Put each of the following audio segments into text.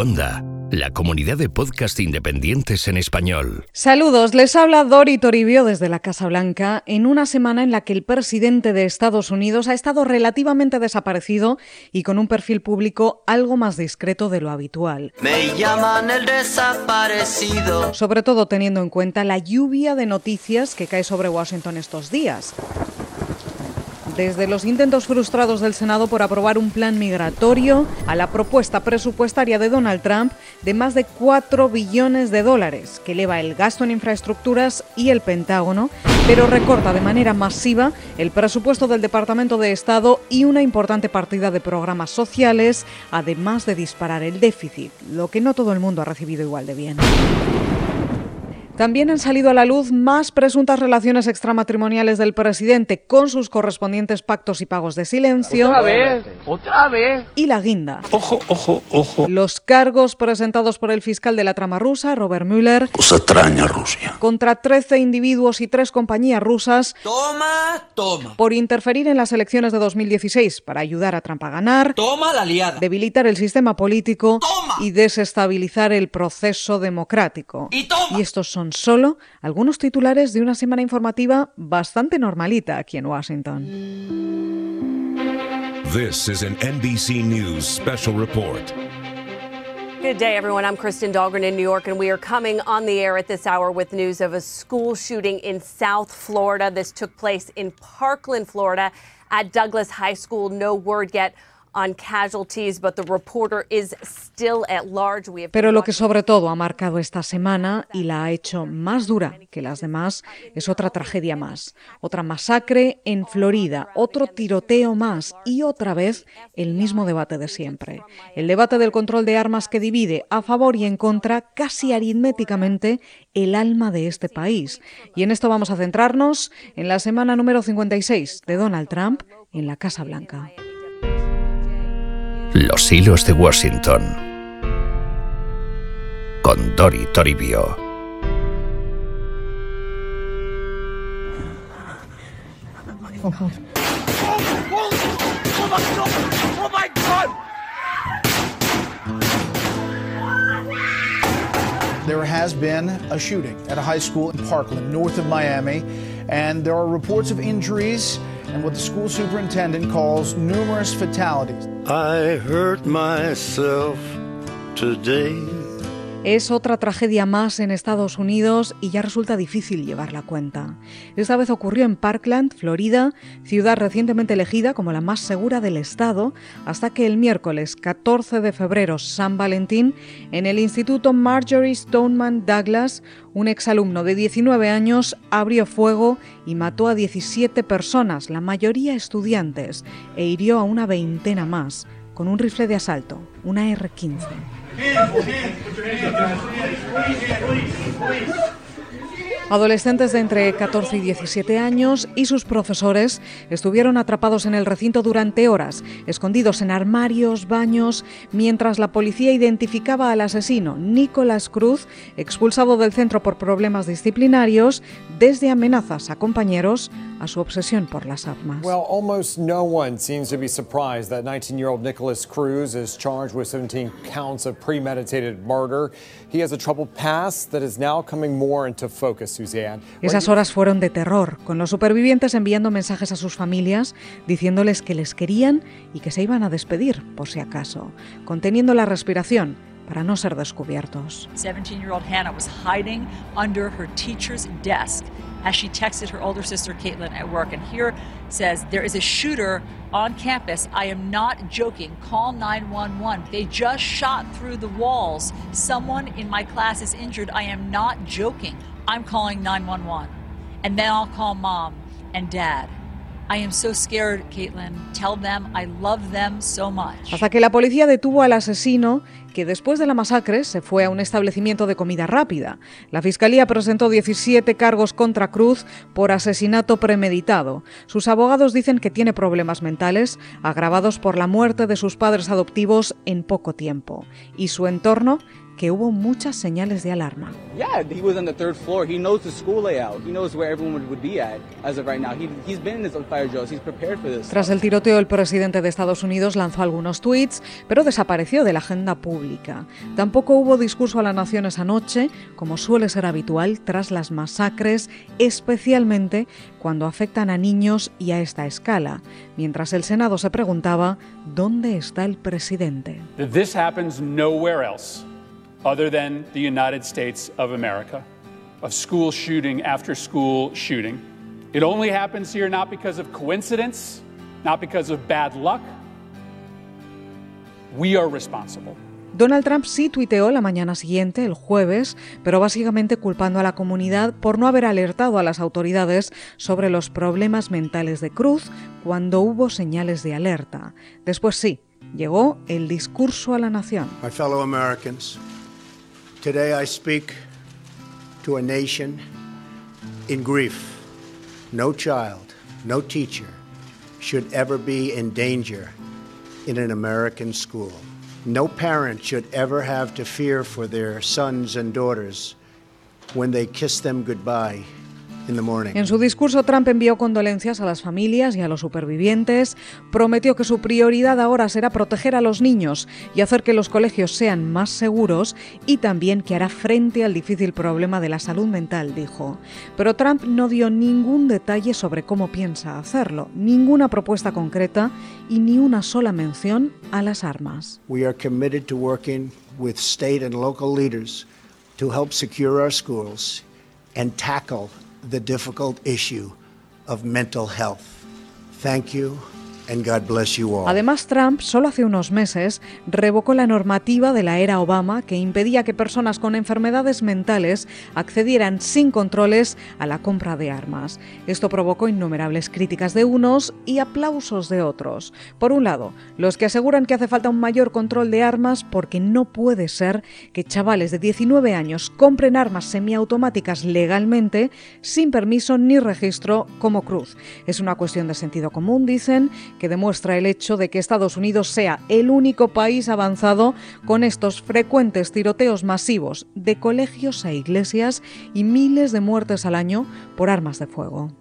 Onda, la comunidad de podcast independientes en español. Saludos, les habla Dori Toribio desde la Casa Blanca en una semana en la que el presidente de Estados Unidos ha estado relativamente desaparecido y con un perfil público algo más discreto de lo habitual. Me llaman el desaparecido. Sobre todo teniendo en cuenta la lluvia de noticias que cae sobre Washington estos días desde los intentos frustrados del Senado por aprobar un plan migratorio a la propuesta presupuestaria de Donald Trump de más de 4 billones de dólares, que eleva el gasto en infraestructuras y el Pentágono, pero recorta de manera masiva el presupuesto del Departamento de Estado y una importante partida de programas sociales, además de disparar el déficit, lo que no todo el mundo ha recibido igual de bien. También han salido a la luz más presuntas relaciones extramatrimoniales del presidente con sus correspondientes pactos y pagos de silencio. Otra vez, otra vez. Y la guinda. Ojo, ojo, ojo. Los cargos presentados por el fiscal de la trama rusa, Robert Mueller. Cosa extraña Rusia. Contra 13 individuos y tres compañías rusas. Toma, toma. Por interferir en las elecciones de 2016 para ayudar a Trump a ganar. Toma la liada. Debilitar el sistema político. Toma. Y desestabilizar el proceso democrático. Y toma. Y estos son solo algunos titulares de una semana informativa bastante normalita aquí en Washington. This is an NBC News special report. Good day, everyone. I'm Kristen Dahlgren in New York, and we are coming on the air at this hour with news of a school shooting in South Florida. This took place in Parkland, Florida, at Douglas High School. No word yet Pero lo que sobre todo ha marcado esta semana y la ha hecho más dura que las demás es otra tragedia más, otra masacre en Florida, otro tiroteo más y otra vez el mismo debate de siempre. El debate del control de armas que divide a favor y en contra casi aritméticamente el alma de este país. Y en esto vamos a centrarnos en la semana número 56 de Donald Trump en la Casa Blanca. Los hilos de Washington. Con Dori Toribio. There has been a shooting at a high school in Parkland, north of Miami, and there are reports of injuries and what the school superintendent calls numerous fatalities. I hurt myself today. Es otra tragedia más en Estados Unidos y ya resulta difícil llevar la cuenta. Esta vez ocurrió en Parkland, Florida, ciudad recientemente elegida como la más segura del estado, hasta que el miércoles 14 de febrero, San Valentín, en el Instituto Marjorie Stoneman Douglas, un exalumno de 19 años abrió fuego y mató a 17 personas, la mayoría estudiantes, e hirió a una veintena más, con un rifle de asalto, una R-15. Hands, hands, put your hands, guys. Hands, please, hands, please, please. Adolescentes de entre 14 y 17 años y sus profesores estuvieron atrapados en el recinto durante horas, escondidos en armarios, baños, mientras la policía identificaba al asesino, Nicolás Cruz, expulsado del centro por problemas disciplinarios, desde amenazas a compañeros a su obsesión por las armas. Well, almost no one seems to be surprised that 19-year-old Nicholas Cruz is charged with 17 counts of premeditated murder. He has a troubled past that is now coming more into focus. Esas horas fueron de terror, con los supervivientes enviando mensajes a sus familias diciéndoles que les querían y que se iban a despedir, por si acaso, conteniendo la respiración para no ser descubiertos. 17-year-old Hannah was hiding under her teacher's desk as she texted her older sister Caitlin at work. And here says, There is a shooter on campus. I am not joking. Call 911. They just shot through the walls. Someone in my class is injured. I am not joking. I'm calling 911. And then I'll call mom and dad. Hasta que la policía detuvo al asesino que después de la masacre se fue a un establecimiento de comida rápida. La Fiscalía presentó 17 cargos contra Cruz por asesinato premeditado. Sus abogados dicen que tiene problemas mentales agravados por la muerte de sus padres adoptivos en poco tiempo. Y su entorno que hubo muchas señales de alarma. Yeah, he was on the third floor. He knows the school layout. He knows where everyone would be at as of right now. He, he's been in this fire drills. He's prepared for this. Tras el tiroteo, el presidente de Estados Unidos lanzó algunos tweets, pero desapareció de la agenda pública. Tampoco hubo discurso a la nación esa noche, como suele ser habitual tras las masacres, especialmente cuando afectan a niños y a esta escala, mientras el Senado se preguntaba dónde está el presidente. This happens nowhere else other than the United States of America. A school shooting after school shooting. It only happens here not because of coincidence, not because of bad luck. We are responsible. Donald Trump sí tuiteó la mañana siguiente, el jueves, pero básicamente culpando a la comunidad por no haber alertado a las autoridades sobre los problemas mentales de Cruz cuando hubo señales de alerta. Después sí, llegó el discurso a la nación. My fellow Americans, today I speak to a nation in grief. No child, no teacher should ever be in danger in an American school. No parent should ever have to fear for their sons and daughters when they kiss them goodbye. En su discurso, Trump envió condolencias a las familias y a los supervivientes, prometió que su prioridad ahora será proteger a los niños y hacer que los colegios sean más seguros y también que hará frente al difícil problema de la salud mental, dijo. Pero Trump no dio ningún detalle sobre cómo piensa hacerlo, ninguna propuesta concreta y ni una sola mención a las armas. We are committed to working with state and local leaders to help secure our schools and tackle the difficult issue of mental health. Thank you Además, Trump solo hace unos meses revocó la normativa de la era Obama que impedía que personas con enfermedades mentales accedieran sin controles a la compra de armas. Esto provocó innumerables críticas de unos y aplausos de otros. Por un lado, los que aseguran que hace falta un mayor control de armas porque no puede ser que chavales de 19 años compren armas semiautomáticas legalmente sin permiso ni registro como Cruz. Es una cuestión de sentido común, dicen, que demuestra el hecho de que Estados Unidos sea el único país avanzado con estos frecuentes tiroteos masivos de colegios a iglesias y miles de muertes al año por armas de fuego.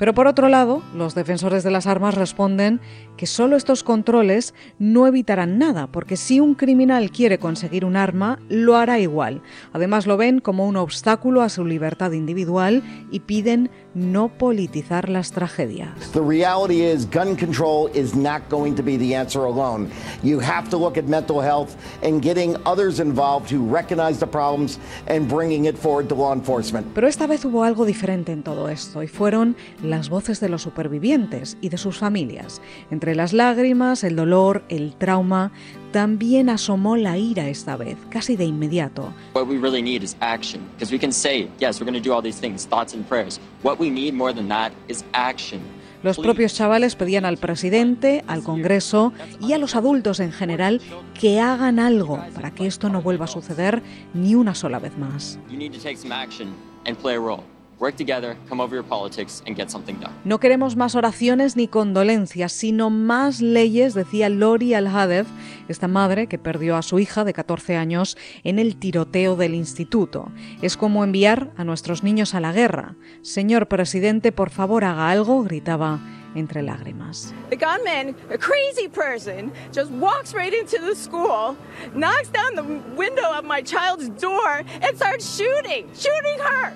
Pero por otro lado, los defensores de las armas responden que solo estos controles no evitarán nada, porque si un criminal quiere conseguir un arma, lo hará igual. Además lo ven como un obstáculo a su libertad individual y piden no politizar las tragedias. The reality is gun control is not going to be the answer alone. You have to look at mental health and getting others involved who recognize the problems and bringing it forward to law enforcement. Pero esta vez hubo algo diferente en todo esto y fueron las voces de los supervivientes y de sus familias. Entre las lágrimas, el dolor, el trauma, también asomó la ira esta vez, casi de inmediato. What we really need is action, because we can say, yes, we're going to do all these things, thoughts and prayers. What we need more than that is action. Los propios chavales pedían al presidente, al Congreso y a los adultos en general que hagan algo para que esto no vuelva a suceder ni una sola vez más. You need to take some action and play a role. Work together, come over your politics, and get something done. No queremos más oraciones ni condolencias, sino más leyes, decía Lori Al-Hadef, esta madre que perdió a su hija de 14 años en el tiroteo del instituto. Es como enviar a nuestros niños a la guerra. Señor presidente, por favor haga algo, gritaba entre lágrimas. The gunman, a crazy person, just walks right into the school, knocks down the window of my child's door, and starts shooting, shooting her,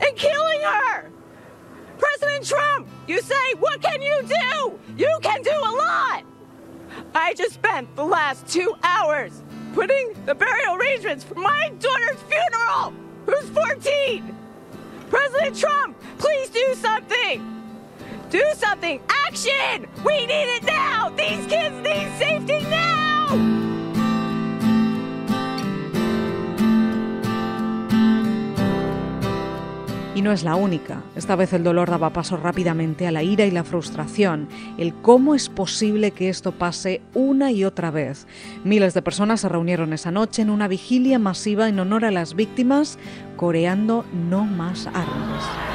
and killing her. President Trump, you say, what can you do? You can do a lot. I just spent the last two hours putting the burial arrangements for my daughter's funeral, who's 14. President Trump, please do something. Do something! Action! We need it now! These kids need safety now! No es la única. Esta vez el dolor daba paso rápidamente a la ira y la frustración. El cómo es posible que esto pase una y otra vez. Miles de personas se reunieron esa noche en una vigilia masiva en honor a las víctimas, coreando no más armas.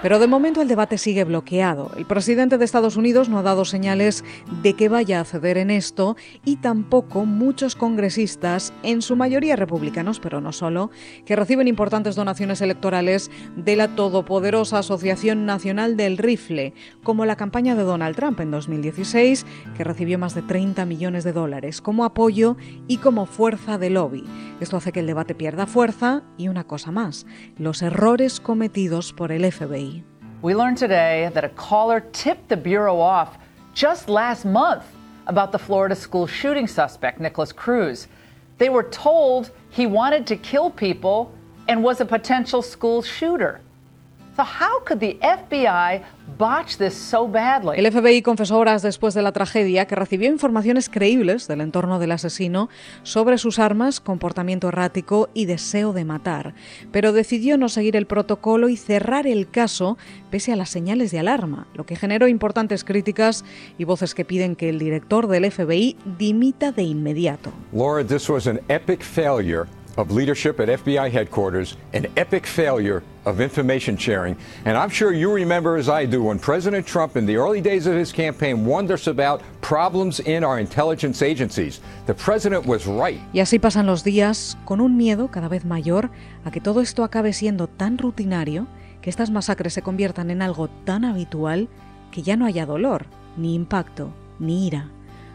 Pero de momento el debate sigue bloqueado. El presidente de Estados Unidos no ha dado señales de que vaya a ceder en esto y tampoco muchos congresistas, en su mayoría republicanos, pero no solo, que reciben importantes donaciones electorales de la todopoderosa Asociación Nacional del Rifle, como la campaña de Donald Trump en 2016, que recibió más de 30 millones de dólares como apoyo y como fuerza de lobby. Esto hace que el debate pierda fuerza y una cosa más, los errores cometidos por el FBI. We learned today that a caller tipped the Bureau off just last month about the Florida school shooting suspect, Nicholas Cruz. They were told he wanted to kill people and was a potential school shooter. El FBI confesó horas después de la tragedia que recibió informaciones creíbles del entorno del asesino sobre sus armas, comportamiento errático y deseo de matar, pero decidió no seguir el protocolo y cerrar el caso pese a las señales de alarma, lo que generó importantes críticas y voces que piden que el director del FBI dimita de inmediato. Laura, this was an epic failure of leadership at FBI headquarters, an epic failure of information sharing. And I'm sure you remember, as I do, when President Trump, in the early days of his campaign, warned us about problems in our intelligence agencies. The president was right. Y así pasan los días con un miedo cada vez mayor a que todo esto acabe siendo tan rutinario que estas masacres se conviertan en algo tan habitual que ya no haya dolor, ni impacto, ni ira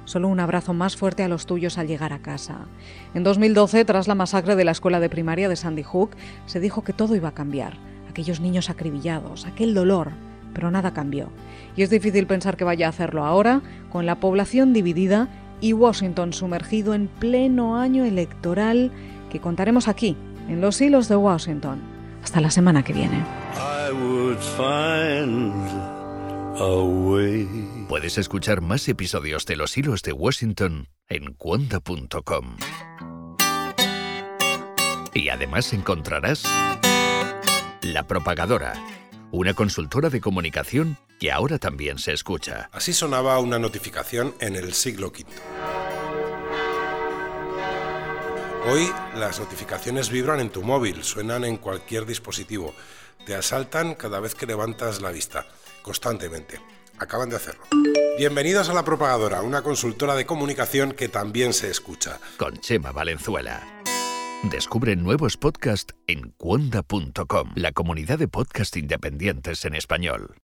solo un abrazo más fuerte a los tuyos al llegar a casa. En 2012, tras la masacre de la escuela de primaria de Sandy Hook, se dijo que todo iba a cambiar. Aquellos niños acribillados, aquel dolor, pero nada cambió. Y es difícil pensar que vaya a hacerlo ahora, con la población dividida y Washington sumergido en pleno año electoral que contaremos aquí, en los hilos de Washington. Hasta la semana que viene. Puedes escuchar más episodios de Los Hilos de Washington en cuanta.com. Y además encontrarás La Propagadora, una consultora de comunicación que ahora también se escucha. Así sonaba una notificación en el siglo V. Hoy las notificaciones vibran en tu móvil, suenan en cualquier dispositivo, te asaltan cada vez que levantas la vista constantemente. Acaban de hacerlo. Bienvenidos a La Propagadora, una consultora de comunicación que también se escucha. Con Chema Valenzuela. Descubre nuevos podcasts en cuonda.com, la comunidad de podcast independientes en español.